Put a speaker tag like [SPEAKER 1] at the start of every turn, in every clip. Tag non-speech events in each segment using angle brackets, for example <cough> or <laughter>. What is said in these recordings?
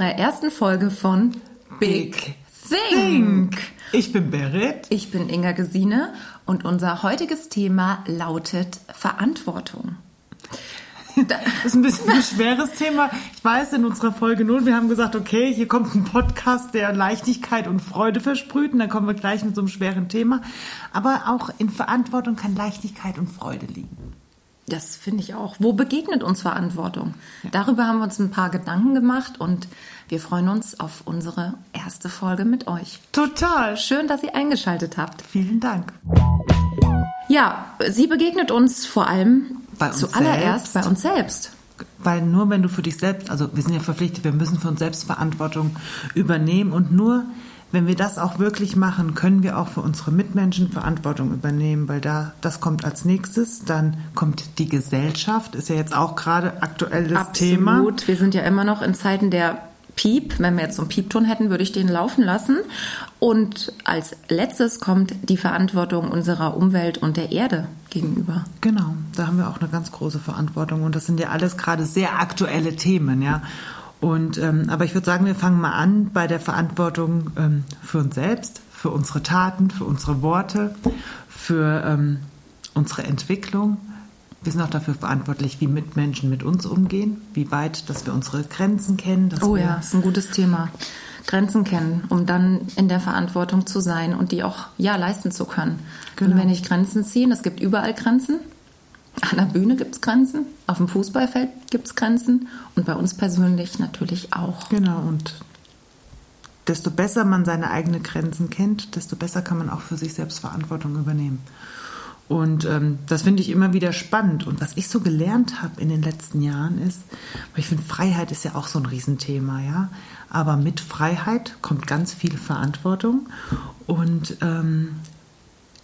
[SPEAKER 1] unserer ersten Folge von Big Think.
[SPEAKER 2] Ich bin Berit.
[SPEAKER 1] Ich bin Inga Gesine und unser heutiges Thema lautet Verantwortung.
[SPEAKER 2] Das <laughs> ist ein bisschen ein schweres Thema. Ich weiß, in unserer Folge 0, wir haben gesagt, okay, hier kommt ein Podcast, der Leichtigkeit und Freude versprüht. Und dann kommen wir gleich mit so einem schweren Thema. Aber auch in Verantwortung kann Leichtigkeit und Freude liegen.
[SPEAKER 1] Das finde ich auch. Wo begegnet uns Verantwortung? Ja. Darüber haben wir uns ein paar Gedanken gemacht und wir freuen uns auf unsere erste Folge mit euch.
[SPEAKER 2] Total.
[SPEAKER 1] Schön, dass ihr eingeschaltet habt.
[SPEAKER 2] Vielen Dank.
[SPEAKER 1] Ja, sie begegnet uns vor allem bei zuallererst bei uns selbst.
[SPEAKER 2] Weil nur wenn du für dich selbst, also wir sind ja verpflichtet, wir müssen für uns selbst Verantwortung übernehmen und nur wenn wir das auch wirklich machen, können wir auch für unsere Mitmenschen Verantwortung übernehmen, weil da das kommt als nächstes. Dann kommt die Gesellschaft, ist ja jetzt auch gerade aktuelles
[SPEAKER 1] Absolut.
[SPEAKER 2] Thema.
[SPEAKER 1] Absolut. Wir sind ja immer noch in Zeiten der Piep. Wenn wir jetzt so einen Piepton hätten, würde ich den laufen lassen. Und als letztes kommt die Verantwortung unserer Umwelt und der Erde gegenüber.
[SPEAKER 2] Genau, da haben wir auch eine ganz große Verantwortung. Und das sind ja alles gerade sehr aktuelle Themen, ja. Und, ähm, aber ich würde sagen, wir fangen mal an bei der Verantwortung ähm, für uns selbst, für unsere Taten, für unsere Worte, für ähm, unsere Entwicklung. Wir sind auch dafür verantwortlich, wie Mitmenschen mit uns umgehen, wie weit, dass wir unsere Grenzen kennen.
[SPEAKER 1] oh ja, ist ein gutes Thema. Grenzen kennen, um dann in der Verantwortung zu sein und die auch ja leisten zu können. Genau. Und wenn ich Grenzen ziehen, es gibt überall Grenzen, an der Bühne gibt es Grenzen, auf dem Fußballfeld gibt es Grenzen und bei uns persönlich natürlich auch.
[SPEAKER 2] Genau, und desto besser man seine eigenen Grenzen kennt, desto besser kann man auch für sich selbst Verantwortung übernehmen. Und ähm, das finde ich immer wieder spannend. Und was ich so gelernt habe in den letzten Jahren ist, weil ich finde, Freiheit ist ja auch so ein Riesenthema, ja. Aber mit Freiheit kommt ganz viel Verantwortung und ähm,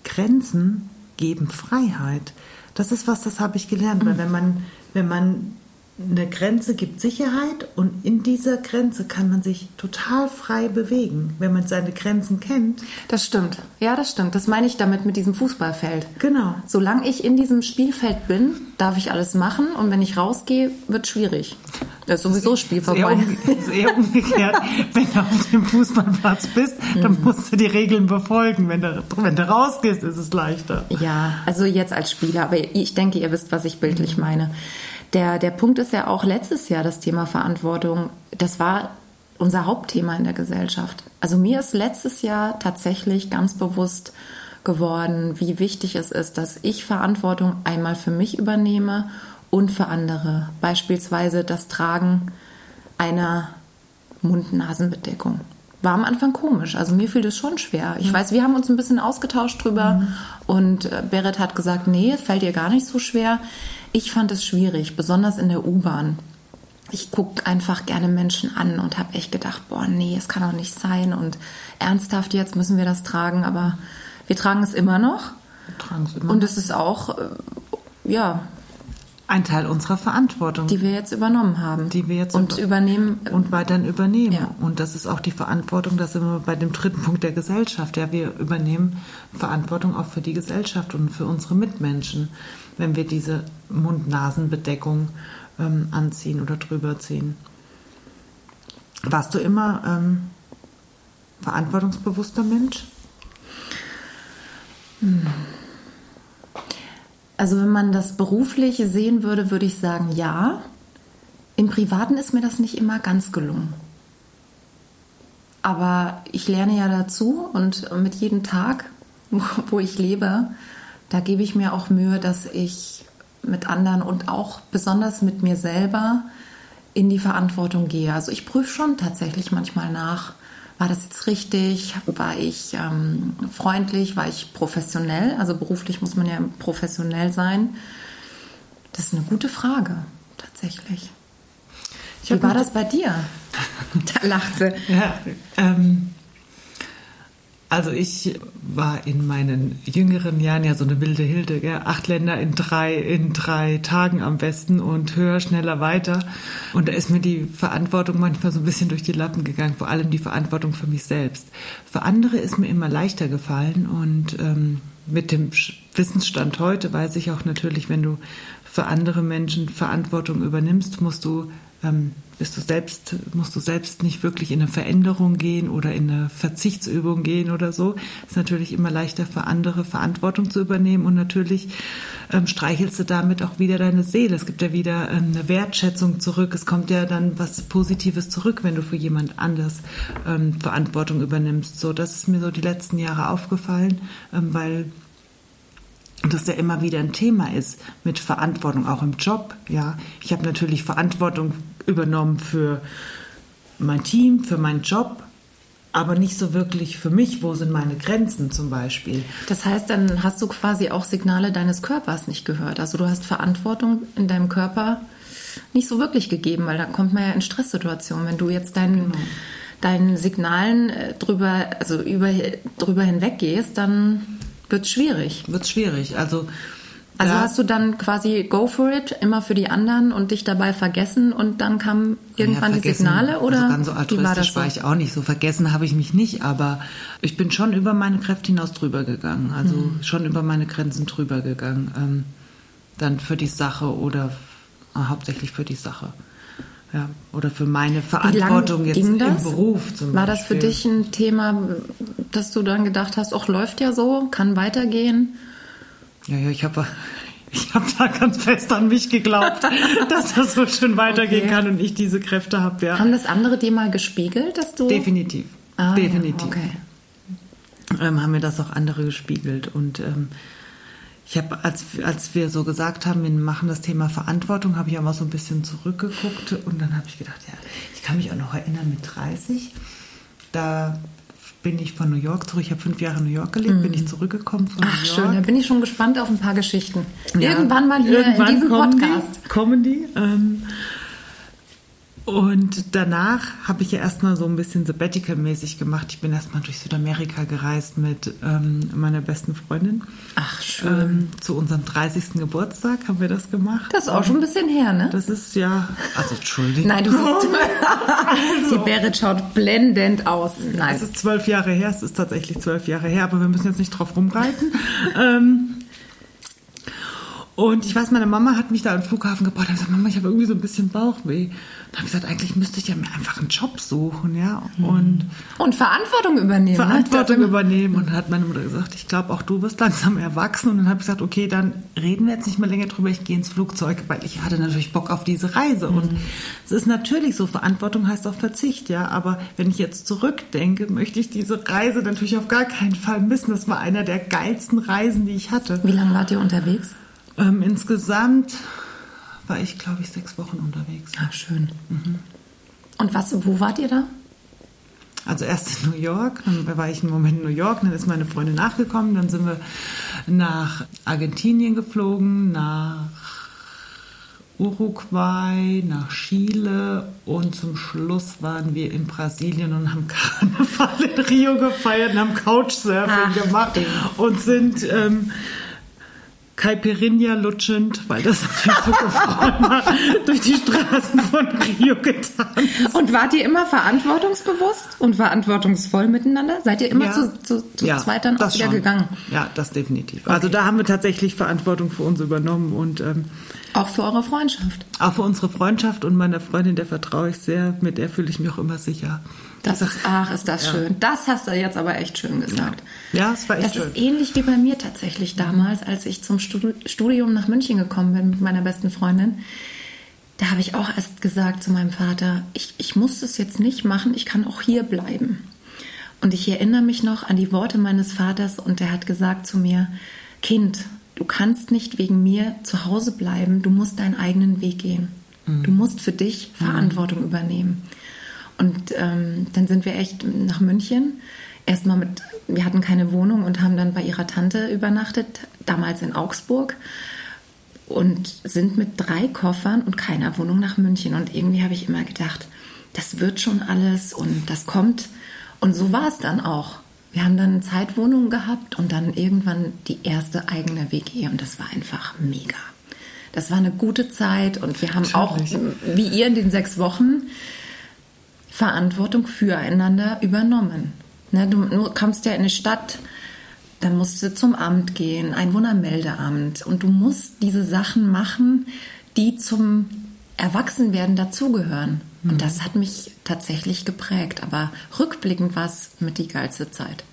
[SPEAKER 2] Grenzen geben Freiheit. Das ist was, das habe ich gelernt, weil wenn man, wenn man eine Grenze gibt Sicherheit und in dieser Grenze kann man sich total frei bewegen, wenn man seine Grenzen kennt.
[SPEAKER 1] Das stimmt. Ja, das stimmt. Das meine ich damit mit diesem Fußballfeld.
[SPEAKER 2] Genau.
[SPEAKER 1] Solange ich in diesem Spielfeld bin, darf ich alles machen und wenn ich rausgehe, wird es schwierig. Das ist sowieso das Spiel vorbei.
[SPEAKER 2] Ist eher umgekehrt. <laughs> wenn du auf dem Fußballplatz bist, dann mhm. musst du die Regeln befolgen. Wenn du, wenn du rausgehst, ist es leichter.
[SPEAKER 1] Ja, also jetzt als Spieler. Aber ich denke, ihr wisst, was ich bildlich meine. Der, der Punkt ist ja auch letztes Jahr das Thema Verantwortung. Das war unser Hauptthema in der Gesellschaft. Also mir ist letztes Jahr tatsächlich ganz bewusst geworden, wie wichtig es ist, dass ich Verantwortung einmal für mich übernehme und für andere. Beispielsweise das Tragen einer Mund-Nasen-Bedeckung. War am Anfang komisch. Also mir fiel das schon schwer. Ich weiß, wir haben uns ein bisschen ausgetauscht drüber mhm. und äh, Berit hat gesagt, nee, es fällt ihr gar nicht so schwer. Ich fand es schwierig, besonders in der U-Bahn. Ich gucke einfach gerne Menschen an und habe echt gedacht, boah, nee, es kann doch nicht sein. Und ernsthaft jetzt müssen wir das tragen, aber wir tragen es immer noch. Wir tragen es immer und es ist auch, äh, ja,
[SPEAKER 2] ein Teil unserer Verantwortung.
[SPEAKER 1] Die wir jetzt übernommen haben.
[SPEAKER 2] Die wir jetzt
[SPEAKER 1] und über übernehmen.
[SPEAKER 2] Und weiterhin übernehmen. Ja. Und das ist auch die Verantwortung, das sind wir bei dem dritten Punkt der Gesellschaft. Ja, wir übernehmen Verantwortung auch für die Gesellschaft und für unsere Mitmenschen wenn wir diese Mund-Nasen-Bedeckung ähm, anziehen oder drüber ziehen. Warst du immer ähm, verantwortungsbewusster Mensch?
[SPEAKER 1] Hm. Also wenn man das beruflich sehen würde, würde ich sagen, ja. Im Privaten ist mir das nicht immer ganz gelungen. Aber ich lerne ja dazu und mit jedem Tag, wo ich lebe, da gebe ich mir auch Mühe, dass ich mit anderen und auch besonders mit mir selber in die Verantwortung gehe. Also ich prüfe schon tatsächlich manchmal nach, war das jetzt richtig? War ich ähm, freundlich? War ich professionell? Also beruflich muss man ja professionell sein. Das ist eine gute Frage, tatsächlich. Wie war das bei dir? <laughs>
[SPEAKER 2] da lacht sie. Ja, ähm, also ich war in meinen jüngeren Jahren ja so eine wilde Hilde, gell? acht Länder in drei, in drei Tagen am besten und höher, schneller, weiter. Und da ist mir die Verantwortung manchmal so ein bisschen durch die Lappen gegangen, vor allem die Verantwortung für mich selbst. Für andere ist mir immer leichter gefallen und ähm, mit dem Wissensstand heute weiß ich auch natürlich, wenn du für andere Menschen Verantwortung übernimmst, musst du ähm, bist du selbst, musst du selbst nicht wirklich in eine Veränderung gehen oder in eine Verzichtsübung gehen oder so. Ist natürlich immer leichter für andere Verantwortung zu übernehmen und natürlich ähm, streichelst du damit auch wieder deine Seele. Es gibt ja wieder ähm, eine Wertschätzung zurück. Es kommt ja dann was Positives zurück, wenn du für jemand anders ähm, Verantwortung übernimmst. So, das ist mir so die letzten Jahre aufgefallen, ähm, weil das ja immer wieder ein Thema ist mit Verantwortung, auch im Job. Ja, ich habe natürlich Verantwortung übernommen für mein Team, für meinen Job, aber nicht so wirklich für mich. Wo sind meine Grenzen zum Beispiel?
[SPEAKER 1] Das heißt, dann hast du quasi auch Signale deines Körpers nicht gehört. Also du hast Verantwortung in deinem Körper nicht so wirklich gegeben, weil da kommt man ja in Stresssituationen. Wenn du jetzt deinen, genau. deinen Signalen äh, drüber, also über, drüber hinweg gehst, dann wird es schwierig.
[SPEAKER 2] Wird es schwierig. Also
[SPEAKER 1] also ja. hast du dann quasi go for it, immer für die anderen und dich dabei vergessen und dann kamen irgendwann ja, die Signale oder
[SPEAKER 2] also ganz so altruistisch war, war, ich auch nicht. So vergessen habe ich mich nicht, aber ich bin schon über meine Kräfte hinaus drüber gegangen, also mhm. schon über meine Grenzen drüber gegangen. Ähm, dann für die Sache oder äh, hauptsächlich für die Sache. Ja, oder für meine Verantwortung jetzt im Beruf
[SPEAKER 1] zum War Beispiel. das für dich ein Thema, dass du dann gedacht hast, ach läuft ja so, kann weitergehen?
[SPEAKER 2] Ja, ja, ich habe ich hab da ganz fest an mich geglaubt, <laughs> dass das so schön weitergehen okay. kann und ich diese Kräfte habe. Ja.
[SPEAKER 1] Haben das andere dir mal gespiegelt, dass du.
[SPEAKER 2] Definitiv. Ah, Definitiv. Ja, okay. Ähm, haben mir das auch andere gespiegelt. Und ähm, ich habe, als, als wir so gesagt haben, wir machen das Thema Verantwortung, habe ich auch mal so ein bisschen zurückgeguckt und dann habe ich gedacht, ja, ich kann mich auch noch erinnern mit 30. Da bin ich von New York zurück. Ich habe fünf Jahre in New York gelebt, mm. bin ich mhm. zurückgekommen von
[SPEAKER 1] Ach, New York. schön, da bin ich schon gespannt auf ein paar Geschichten. Ja, irgendwann mal hier irgendwann in diesem Podcast.
[SPEAKER 2] Die, kommen die. Ähm, und danach habe ich ja erstmal so ein bisschen Sabbatical-mäßig gemacht. Ich bin erstmal durch Südamerika gereist mit ähm, meiner besten Freundin.
[SPEAKER 1] Ach, schön. Ähm,
[SPEAKER 2] zu unserem 30. Geburtstag haben wir das gemacht.
[SPEAKER 1] Das ist auch schon ein bisschen her, ne?
[SPEAKER 2] Das ist ja. Also, Entschuldigung.
[SPEAKER 1] Nein, du <laughs> siehst. also, die Berit schaut blendend aus.
[SPEAKER 2] Nein. Es ist zwölf Jahre her. Es ist tatsächlich zwölf Jahre her, aber wir müssen jetzt nicht drauf rumreiten. ähm, und ich weiß, meine Mama hat mich da am Flughafen gebracht und gesagt, Mama, ich habe irgendwie so ein bisschen Bauchweh. Da habe ich gesagt, eigentlich müsste ich ja mir einfach einen Job suchen, ja.
[SPEAKER 1] Und, und Verantwortung übernehmen.
[SPEAKER 2] Ne? Verantwortung ne? übernehmen. Und dann hat meine Mutter gesagt, ich glaube, auch du wirst langsam erwachsen. Und dann habe ich gesagt, okay, dann reden wir jetzt nicht mehr länger drüber, ich gehe ins Flugzeug, weil ich hatte natürlich Bock auf diese Reise. Mhm. Und es ist natürlich so, Verantwortung heißt auch Verzicht, ja. Aber wenn ich jetzt zurückdenke, möchte ich diese Reise natürlich auf gar keinen Fall missen. Das war einer der geilsten Reisen, die ich hatte.
[SPEAKER 1] Wie lange wart ihr unterwegs?
[SPEAKER 2] Ähm, insgesamt war ich, glaube ich, sechs Wochen unterwegs.
[SPEAKER 1] Ach, schön. Mhm. Und was, wo wart ihr da?
[SPEAKER 2] Also erst in New York, dann war ich einen Moment in New York, dann ist meine Freundin nachgekommen, dann sind wir nach Argentinien geflogen, nach Uruguay, nach Chile und zum Schluss waren wir in Brasilien und haben <laughs> Karneval in Rio gefeiert und haben Couchsurfing Ach, gemacht und sind ähm, Caipirinha lutschend, weil das natürlich so gefreut war, durch die Straßen von Rio getan.
[SPEAKER 1] Und wart ihr immer verantwortungsbewusst und verantwortungsvoll miteinander? Seid ihr immer ja, zu, zu, zu ja, zweit dann auch wieder schon. gegangen?
[SPEAKER 2] Ja, das definitiv. Okay. Also da haben wir tatsächlich Verantwortung für uns übernommen und ähm,
[SPEAKER 1] auch für eure Freundschaft.
[SPEAKER 2] Auch für unsere Freundschaft und meiner Freundin, der vertraue ich sehr, mit der fühle ich mich auch immer sicher.
[SPEAKER 1] Das ist, ach, ist das ja. schön. Das hast du jetzt aber echt schön gesagt.
[SPEAKER 2] Ja, es war echt
[SPEAKER 1] das
[SPEAKER 2] schön.
[SPEAKER 1] Das ist ähnlich wie bei mir tatsächlich damals, als ich zum Studium nach München gekommen bin mit meiner besten Freundin. Da habe ich auch erst gesagt zu meinem Vater, ich, ich muss das jetzt nicht machen, ich kann auch hier bleiben. Und ich erinnere mich noch an die Worte meines Vaters und der hat gesagt zu mir, Kind, du kannst nicht wegen mir zu Hause bleiben, du musst deinen eigenen Weg gehen. Mhm. Du musst für dich Verantwortung mhm. übernehmen. Und ähm, dann sind wir echt nach München. Erstmal mit, wir hatten keine Wohnung und haben dann bei ihrer Tante übernachtet, damals in Augsburg. Und sind mit drei Koffern und keiner Wohnung nach München. Und irgendwie habe ich immer gedacht, das wird schon alles und das kommt. Und so war es dann auch. Wir haben dann Zeitwohnungen gehabt und dann irgendwann die erste eigene WG und das war einfach mega. Das war eine gute Zeit und wir haben Natürlich. auch, wie ihr in den sechs Wochen, Verantwortung füreinander übernommen. Ne, du kommst ja in eine Stadt, dann musst du zum Amt gehen, Einwohnermeldeamt, und du musst diese Sachen machen, die zum Erwachsenwerden dazugehören. Und das hat mich tatsächlich geprägt. Aber rückblickend war es mit die geilste Zeit.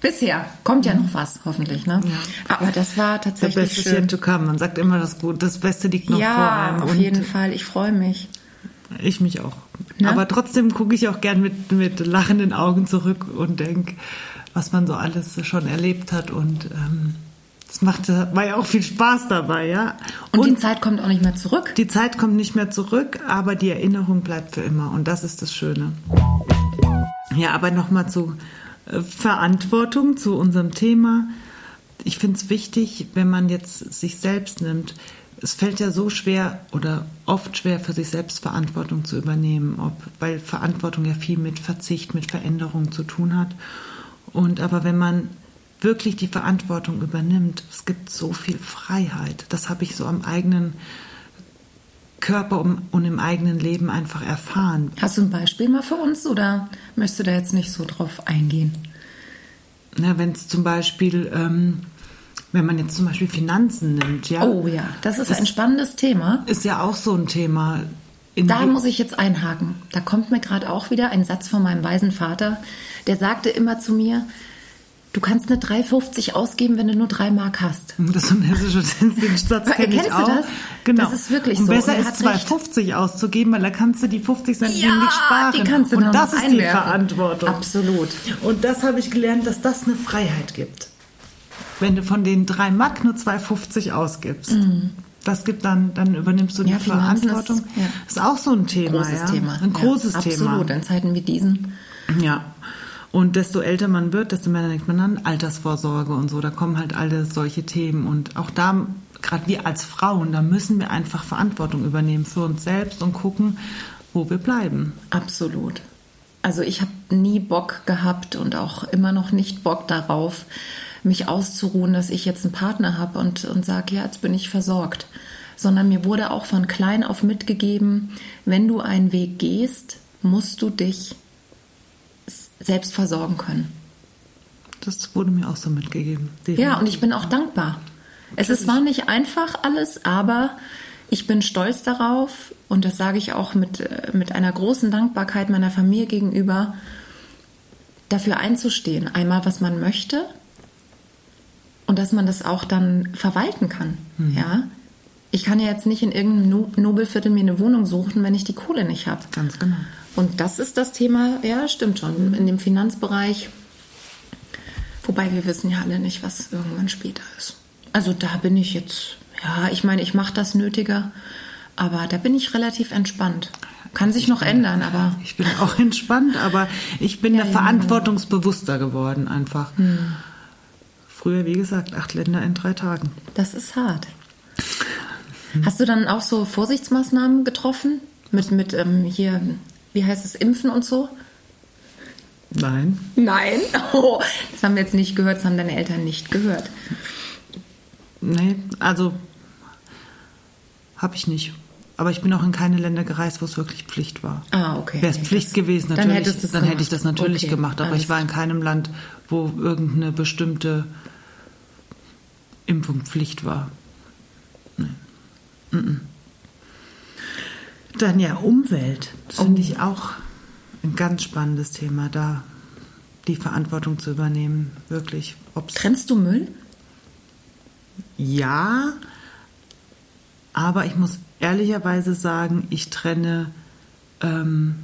[SPEAKER 1] Bisher kommt ja noch was, hoffentlich. Ne? Aber das war
[SPEAKER 2] Der
[SPEAKER 1] tatsächlich
[SPEAKER 2] Beste
[SPEAKER 1] schön.
[SPEAKER 2] yet to come. Man sagt immer, das, Gut, das Beste liegt noch vor
[SPEAKER 1] Ja,
[SPEAKER 2] einem.
[SPEAKER 1] auf
[SPEAKER 2] Und
[SPEAKER 1] jeden Fall. Ich freue mich.
[SPEAKER 2] Ich mich auch.
[SPEAKER 1] Ne?
[SPEAKER 2] Aber trotzdem gucke ich auch gern mit, mit lachenden Augen zurück und denke, was man so alles schon erlebt hat. Und ähm, es machte, war ja auch viel Spaß dabei, ja.
[SPEAKER 1] Und, die Zeit kommt auch nicht mehr zurück.
[SPEAKER 2] Die Zeit kommt nicht mehr zurück, aber die Erinnerung bleibt für immer. Und das ist das Schöne. Ja, aber nochmal zu äh, Verantwortung, zu unserem Thema. Ich finde es wichtig, wenn man jetzt sich selbst nimmt. Es fällt ja so schwer oder oft schwer für sich selbst Verantwortung zu übernehmen, ob, weil Verantwortung ja viel mit Verzicht, mit Veränderung zu tun hat. Und aber wenn man wirklich die Verantwortung übernimmt, es gibt so viel Freiheit. Das habe ich so am eigenen Körper und im eigenen Leben einfach erfahren.
[SPEAKER 1] Hast du ein Beispiel mal für uns oder möchtest du da jetzt nicht so drauf eingehen?
[SPEAKER 2] Na, wenn es zum Beispiel, ähm, wenn man jetzt zum Beispiel Finanzen nimmt, ja,
[SPEAKER 1] Oh ja, das ist ein spannendes Thema.
[SPEAKER 2] ist ja auch so ein Thema. In
[SPEAKER 1] Da muss ich jetzt einhaken. Da kommt mir gerade auch wieder ein Satz von meinem weisen Vater. Der sagte immer zu mir, du kannst eine 3,50 ausgeben, wenn du nur 3 Mark hast. <laughs>
[SPEAKER 2] das ist ein hessischer Satz kenne ich
[SPEAKER 1] Kennst du
[SPEAKER 2] auch.
[SPEAKER 1] das?
[SPEAKER 2] Genau.
[SPEAKER 1] Das ist wirklich
[SPEAKER 2] und
[SPEAKER 1] so.
[SPEAKER 2] Besser
[SPEAKER 1] er
[SPEAKER 2] ist
[SPEAKER 1] hat
[SPEAKER 2] 2,50 auszugeben, weil da kannst du die 50 Cent
[SPEAKER 1] Ja,
[SPEAKER 2] nämlich sparen.
[SPEAKER 1] die kannst du
[SPEAKER 2] und das ist die
[SPEAKER 1] einwerfen.
[SPEAKER 2] Verantwortung.
[SPEAKER 1] Absolut.
[SPEAKER 2] Und das habe ich gelernt, dass das eine Freiheit gibt. Wenn du von den 3 Mark nur 2,50 ausgibst. Das gibt dann, dann übernimmst du die
[SPEAKER 1] Mhm. Ja, Finanzen ist-
[SPEAKER 2] Verantwortung.
[SPEAKER 1] ja.
[SPEAKER 2] Ist auch so ein Thema.
[SPEAKER 1] Großes
[SPEAKER 2] ja?
[SPEAKER 1] Thema.
[SPEAKER 2] Ein großes Thema.
[SPEAKER 1] Absolut, in Zeiten wie diesen.
[SPEAKER 2] Ja. Und desto älter man wird, desto mehr denkt man an Altersvorsorge und so. Da kommen halt alle solche Themen. Und auch da, gerade wir als Frauen, da müssen wir einfach Verantwortung übernehmen für uns selbst und gucken, wo wir bleiben.
[SPEAKER 1] Absolut. Also ich habe nie Bock gehabt und auch immer noch nicht Bock darauf, mich auszuruhen, dass ich jetzt einen Partner habe und, und sage, ja, jetzt bin ich versorgt. Sondern mir wurde auch von klein auf mitgegeben, wenn du einen Weg gehst, musst du dich selbst versorgen können.
[SPEAKER 2] Das wurde mir auch so mitgegeben.
[SPEAKER 1] Ja, und ich bin auch dankbar. Es ist zwar nicht einfach alles, aber ich bin stolz darauf und das sage ich auch mit, äh, mit einer großen Dankbarkeit meiner Familie gegenüber, dafür einzustehen. Einmal, was man möchte und dass man das auch dann verwalten kann. Ja. Ich kann ja jetzt nicht in irgendeinem No- Nobelviertel mir eine Wohnung suchen, wenn ich die Kohle nicht habe.
[SPEAKER 2] Ganz genau.
[SPEAKER 1] Und das ist das Thema, ja, stimmt schon, in dem Finanzbereich. Wobei wir wissen ja alle nicht, was irgendwann später ist. Also da bin ich jetzt, ja, ich meine, ich mache das Nötige, aber da bin ich relativ entspannt. Kann sich noch ändern, aber
[SPEAKER 2] Ich bin auch entspannt, aber ich bin
[SPEAKER 1] Ja,
[SPEAKER 2] da
[SPEAKER 1] ja.
[SPEAKER 2] verantwortungsbewusster geworden einfach. Früher, wie gesagt, acht Länder in drei Tagen.
[SPEAKER 1] das ist hart. Hast du dann auch so Vorsichtsmaßnahmen getroffen? Mit, mit ähm, hier, wie heißt es, Impfen und so?
[SPEAKER 2] Nein.
[SPEAKER 1] Nein. <laughs> Oh, das haben wir jetzt nicht gehört, das haben deine Eltern nicht gehört.
[SPEAKER 2] Nee, also habe ich nicht. Aber ich bin auch in keine Länder gereist, wo es wirklich Pflicht war.
[SPEAKER 1] Ah, okay.
[SPEAKER 2] Wäre es Pflicht
[SPEAKER 1] das-
[SPEAKER 2] gewesen,
[SPEAKER 1] dann
[SPEAKER 2] natürlich,
[SPEAKER 1] es
[SPEAKER 2] dann hätte ich das natürlich
[SPEAKER 1] Okay,
[SPEAKER 2] gemacht. Aber ich war in keinem Land, wo irgendeine bestimmte Impfung Pflicht war. Nee. Mhm. Dann ja, Umwelt. Das finde ich auch ein ganz spannendes Thema, da die Verantwortung zu übernehmen. Wirklich. Ob's
[SPEAKER 1] Trennst du Müll?
[SPEAKER 2] ja, aber ich muss ehrlicherweise sagen, ich trenne ähm,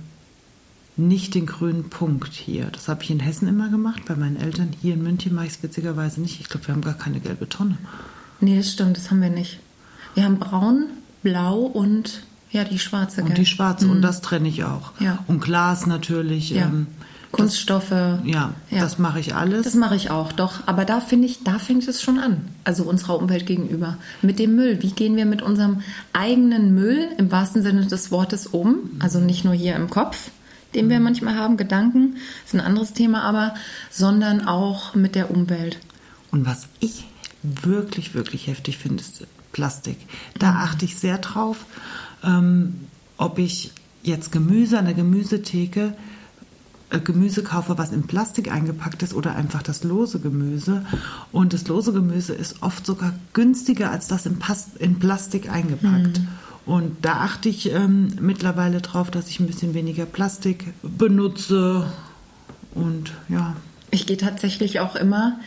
[SPEAKER 2] nicht den grünen Punkt hier. Das habe ich in Hessen immer gemacht, bei meinen Eltern. Hier in München mache ich es witzigerweise nicht. Ich glaube, wir haben gar keine gelbe Tonne.
[SPEAKER 1] Nee, das stimmt, das haben wir nicht. Wir haben braun, blau und ja, die schwarze.
[SPEAKER 2] Und
[SPEAKER 1] gell?
[SPEAKER 2] die schwarze, und das trenne ich auch.
[SPEAKER 1] Ja.
[SPEAKER 2] Und Glas natürlich.
[SPEAKER 1] ja.
[SPEAKER 2] Ähm,
[SPEAKER 1] Kunststoffe.
[SPEAKER 2] ja, das mache ich alles.
[SPEAKER 1] Das mache ich auch, doch. Aber da finde ich, da fängt es schon an. Also unserer Umwelt gegenüber. Mit dem Müll. Wie gehen wir mit unserem eigenen Müll im wahrsten Sinne des Wortes um? Also nicht nur hier im Kopf, den wir manchmal haben, Gedanken, ist ein anderes Thema, aber, sondern auch mit der Umwelt.
[SPEAKER 2] Und was ich wirklich, wirklich heftig finde, ist Plastik. Da
[SPEAKER 1] Mhm.
[SPEAKER 2] achte ich sehr drauf, ähm, ob ich jetzt Gemüse an der Gemüsetheke äh, Gemüse kaufe, was in Plastik eingepackt ist oder einfach das lose Gemüse. Und das lose Gemüse ist oft sogar günstiger als das in, Pas in Plastik eingepackt. Und da achte ich ähm, mittlerweile drauf, dass ich ein bisschen weniger Plastik benutze. Und ja.
[SPEAKER 1] Ich gehe tatsächlich auch immer,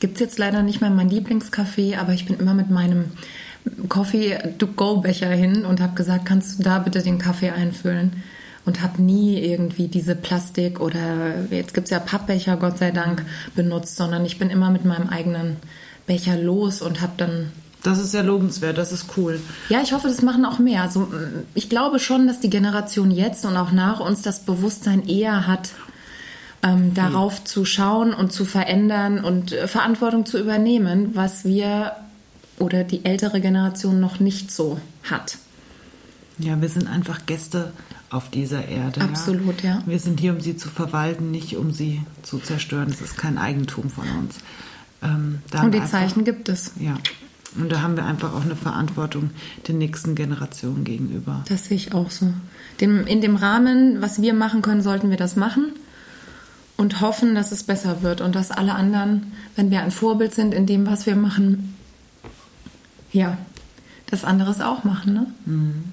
[SPEAKER 1] gibt es jetzt leider nicht mehr mein Lieblingscafé, aber ich bin immer mit meinem Coffee-to-go-Becher hin und habe gesagt, kannst du da bitte den Kaffee einfüllen? Und habe nie irgendwie diese Plastik oder jetzt gibt es ja Pappbecher, Gott sei Dank, benutzt, sondern ich bin immer mit meinem eigenen Becher los und habe dann
[SPEAKER 2] das ist ja lobenswert, das ist cool.
[SPEAKER 1] Ja, ich hoffe, das machen auch mehr. Also, ich glaube schon, dass die Generation jetzt und auch nach uns das Bewusstsein eher hat, ähm, darauf hm. zu schauen und zu verändern und äh, Verantwortung zu übernehmen, was wir oder die ältere Generation noch nicht so hat.
[SPEAKER 2] Ja, wir sind einfach Gäste auf dieser Erde.
[SPEAKER 1] Absolut, ja.
[SPEAKER 2] ja. Wir sind hier, um sie zu verwalten, nicht um sie zu zerstören. Das ist kein Eigentum von uns.
[SPEAKER 1] Ähm, und die einfach, Zeichen gibt es.
[SPEAKER 2] Ja. Und da haben wir einfach auch eine Verantwortung den nächsten Generationen gegenüber.
[SPEAKER 1] Das sehe ich auch so. Dem, in dem Rahmen, was wir machen können, sollten wir das machen und hoffen, dass es besser wird und dass alle anderen, wenn wir ein Vorbild sind in dem, was wir machen, ja, das anderes auch machen. Ne? Mhm.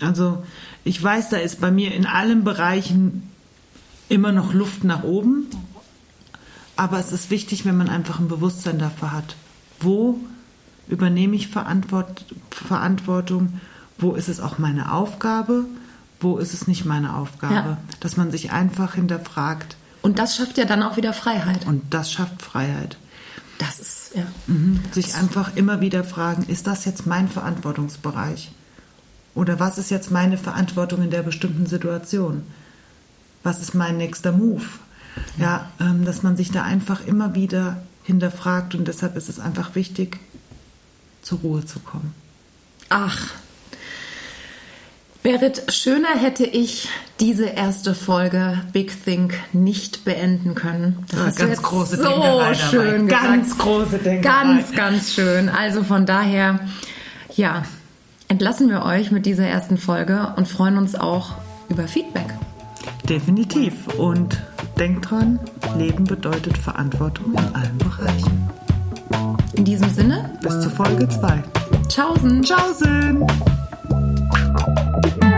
[SPEAKER 2] Also ich weiß, da ist bei mir in allen Bereichen immer noch Luft nach oben, aber es ist wichtig, wenn man einfach ein Bewusstsein dafür hat wo übernehme ich Verantwort Verantwortung, wo ist es auch meine Aufgabe, wo ist es nicht meine Aufgabe. Ja. Dass man sich einfach hinterfragt.
[SPEAKER 1] Und das schafft ja dann auch wieder Freiheit.
[SPEAKER 2] Und das schafft Freiheit.
[SPEAKER 1] Das ist, ja.
[SPEAKER 2] Mhm. Sich einfach immer wieder fragen, ist das jetzt mein Verantwortungsbereich? Oder was ist jetzt meine Verantwortung in der bestimmten Situation? Was ist mein nächster Move? Ja, ähm, dass man sich da einfach immer wieder hinterfragt und deshalb ist es einfach wichtig, zur Ruhe zu kommen.
[SPEAKER 1] Ach, Berit, schöner hätte ich diese erste Folge Big Think nicht beenden können.
[SPEAKER 2] Das ja, hast ganz große
[SPEAKER 1] so Denkerei schön
[SPEAKER 2] dabei. Ganz große Denkerei.
[SPEAKER 1] Ganz, ganz schön. Also von daher, ja, entlassen wir euch mit dieser ersten Folge und freuen uns auch über Feedback.
[SPEAKER 2] Definitiv. Und denkt dran, Leben bedeutet Verantwortung in allen Bereichen.
[SPEAKER 1] In diesem Sinne,
[SPEAKER 2] bis zur Folge 2.
[SPEAKER 1] Tschaußen.
[SPEAKER 2] Tschaußen. Thank you.